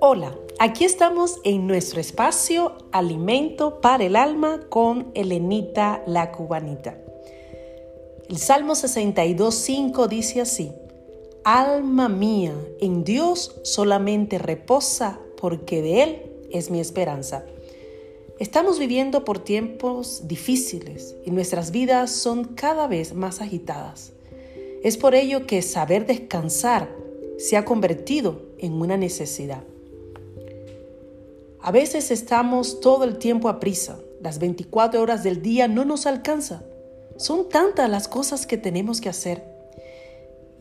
Hola, aquí estamos en nuestro espacio Alimento para el Alma con Elenita la Cubanita. El Salmo 62.5 dice así, Alma mía, en Dios solamente reposa porque de Él es mi esperanza. Estamos viviendo por tiempos difíciles y nuestras vidas son cada vez más agitadas. Es por ello que saber descansar se ha convertido en una necesidad. A veces estamos todo el tiempo a prisa. Las 24 horas del día no nos alcanza. Son tantas las cosas que tenemos que hacer.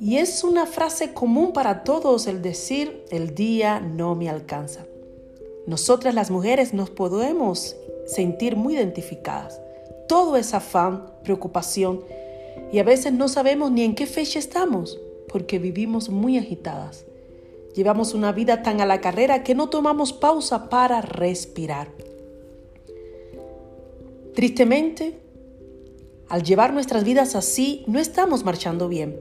Y es una frase común para todos el decir, el día no me alcanza. Nosotras las mujeres nos podemos sentir muy identificadas. Todo es afán, preocupación y a veces no sabemos ni en qué fecha estamos porque vivimos muy agitadas. Llevamos una vida tan a la carrera que no tomamos pausa para respirar. Tristemente, al llevar nuestras vidas así, no estamos marchando bien.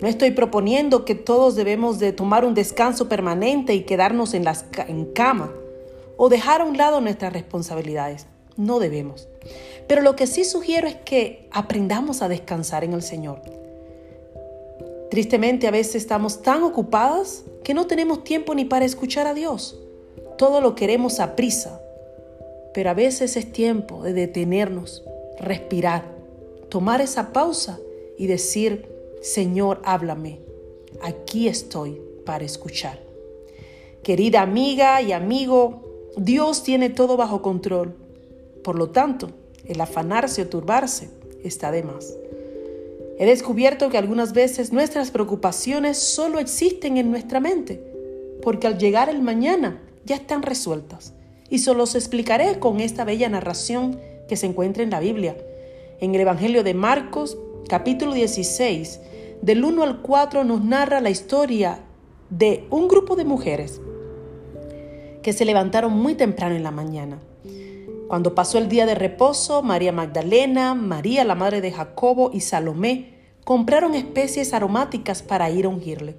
No estoy proponiendo que todos debemos de tomar un descanso permanente y quedarnos en, las, en cama o dejar a un lado nuestras responsabilidades. No debemos. Pero lo que sí sugiero es que aprendamos a descansar en el Señor. Tristemente a veces estamos tan ocupadas que no tenemos tiempo ni para escuchar a Dios. Todo lo queremos a prisa. Pero a veces es tiempo de detenernos, respirar, tomar esa pausa y decir, Señor, háblame. Aquí estoy para escuchar. Querida amiga y amigo, Dios tiene todo bajo control. Por lo tanto, el afanarse o turbarse está de más. He descubierto que algunas veces nuestras preocupaciones solo existen en nuestra mente, porque al llegar el mañana ya están resueltas. Y solo os explicaré con esta bella narración que se encuentra en la Biblia. En el Evangelio de Marcos, capítulo 16, del 1 al 4 nos narra la historia de un grupo de mujeres que se levantaron muy temprano en la mañana. Cuando pasó el día de reposo, María Magdalena, María la madre de Jacobo y Salomé compraron especies aromáticas para ir a ungirle.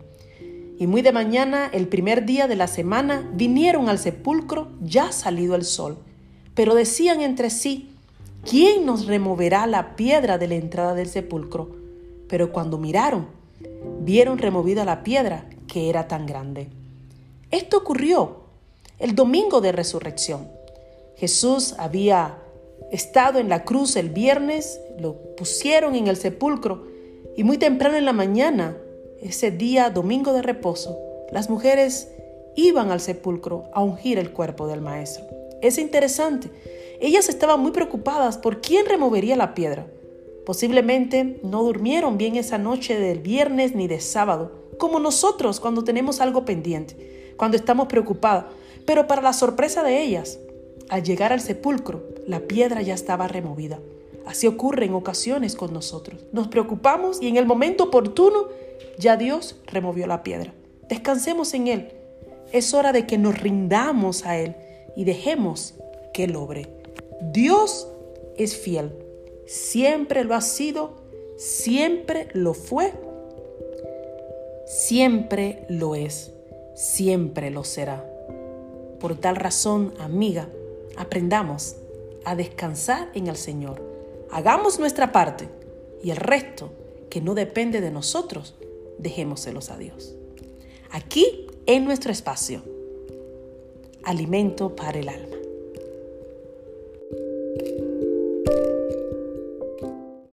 Y muy de mañana, el primer día de la semana, vinieron al sepulcro ya salido el sol. Pero decían entre sí, ¿quién nos removerá la piedra de la entrada del sepulcro? Pero cuando miraron, vieron removida la piedra que era tan grande. Esto ocurrió el domingo de resurrección. Jesús había estado en la cruz el viernes, lo pusieron en el sepulcro y muy temprano en la mañana, ese día domingo de reposo, las mujeres iban al sepulcro a ungir el cuerpo del maestro. Es interesante. Ellas estaban muy preocupadas por quién removería la piedra. Posiblemente no durmieron bien esa noche del viernes ni de sábado, como nosotros cuando tenemos algo pendiente, cuando estamos preocupados. Pero para la sorpresa de ellas, al llegar al sepulcro, la piedra ya estaba removida. Así ocurre en ocasiones con nosotros. Nos preocupamos y en el momento oportuno ya Dios removió la piedra. Descansemos en Él. Es hora de que nos rindamos a Él y dejemos que Él obre. Dios es fiel. Siempre lo ha sido, siempre lo fue, siempre lo es, siempre lo será. Por tal razón, amiga, aprendamos a descansar en el Señor. Hagamos nuestra parte y el resto, que no depende de nosotros, dejémoselos a Dios. Aquí, en nuestro espacio, alimento para el alma.